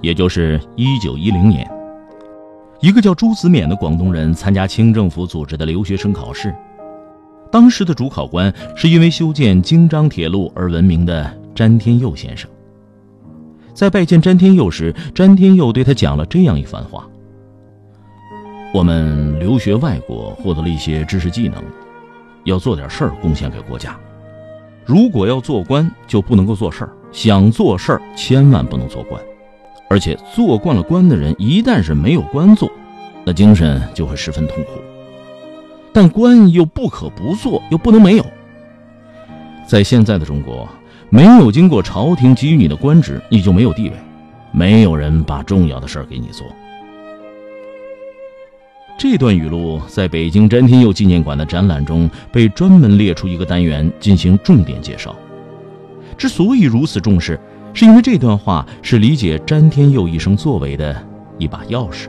也就是一九一零年，一个叫朱子勉的广东人参加清政府组织的留学生考试。当时的主考官是因为修建京张铁路而闻名的詹天佑先生。在拜见詹天佑时，詹天佑对他讲了这样一番话：“我们留学外国，获得了一些知识技能，要做点事儿贡献给国家。如果要做官，就不能够做事儿；想做事儿，千万不能做官。”而且做惯了官的人，一旦是没有官做，那精神就会十分痛苦。但官又不可不做，又不能没有。在现在的中国，没有经过朝廷给予你的官职，你就没有地位，没有人把重要的事儿给你做。这段语录在北京詹天佑纪念馆的展览中被专门列出一个单元进行重点介绍。之所以如此重视。是因为这段话是理解詹天佑一生作为的一把钥匙。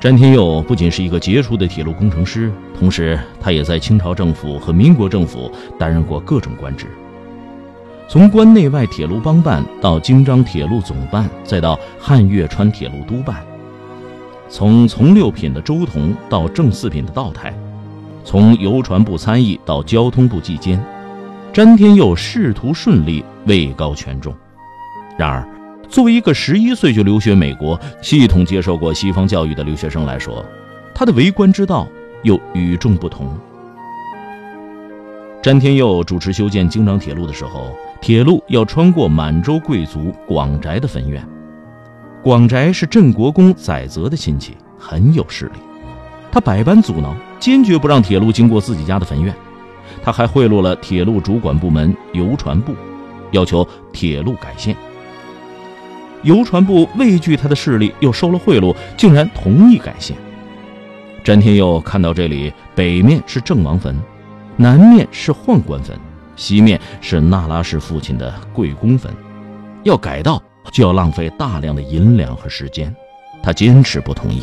詹天佑不仅是一个杰出的铁路工程师，同时他也在清朝政府和民国政府担任过各种官职，从关内外铁路帮办到京张铁路总办，再到汉粤川铁路督办；从从六品的周同到正四品的道台；从邮传部参议到交通部计监。詹天佑仕途顺利，位高权重。然而，作为一个十一岁就留学美国、系统接受过西方教育的留学生来说，他的为官之道又与众不同。詹天佑主持修建京张铁路的时候，铁路要穿过满洲贵族广宅的坟院。广宅是镇国公载泽的亲戚，很有势力。他百般阻挠，坚决不让铁路经过自己家的坟院。他还贿赂了铁路主管部门邮传部，要求铁路改线。邮传部畏惧他的势力，又收了贿赂，竟然同意改线。詹天佑看到这里，北面是郑王坟，南面是宦官坟，西面是那拉氏父亲的贵公坟，要改道就要浪费大量的银两和时间，他坚持不同意。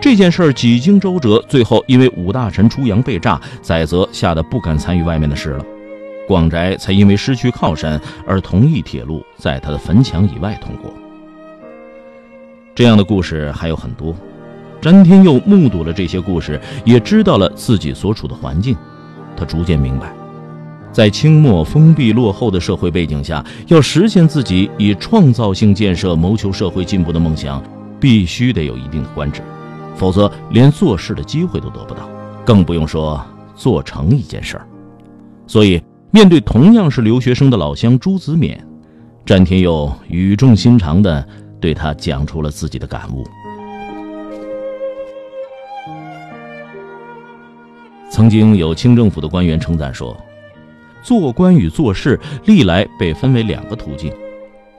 这件事几经周折，最后因为五大臣出洋被炸，载泽吓得不敢参与外面的事了。广宅才因为失去靠山而同意铁路在他的坟墙以外通过。这样的故事还有很多。詹天佑目睹了这些故事，也知道了自己所处的环境，他逐渐明白，在清末封闭落后的社会背景下，要实现自己以创造性建设谋求社会进步的梦想，必须得有一定的官职。否则，连做事的机会都得不到，更不用说做成一件事儿。所以，面对同样是留学生的老乡朱子勉，詹天佑语重心长地对他讲出了自己的感悟。曾经有清政府的官员称赞说：“做官与做事历来被分为两个途径，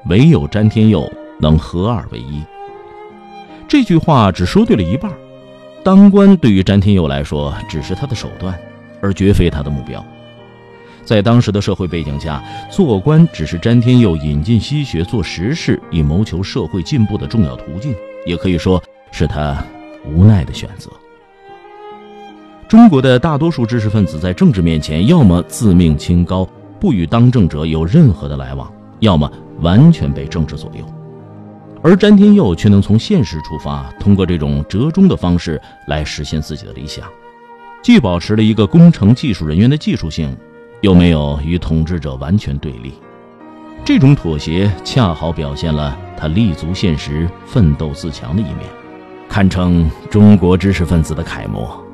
唯有詹天佑能合二为一。”这句话只说对了一半，当官对于詹天佑来说只是他的手段，而绝非他的目标。在当时的社会背景下，做官只是詹天佑引进西学、做实事以谋求社会进步的重要途径，也可以说是他无奈的选择。中国的大多数知识分子在政治面前，要么自命清高，不与当政者有任何的来往，要么完全被政治左右。而詹天佑却能从现实出发，通过这种折中的方式来实现自己的理想，既保持了一个工程技术人员的技术性，又没有与统治者完全对立。这种妥协恰好表现了他立足现实、奋斗自强的一面，堪称中国知识分子的楷模。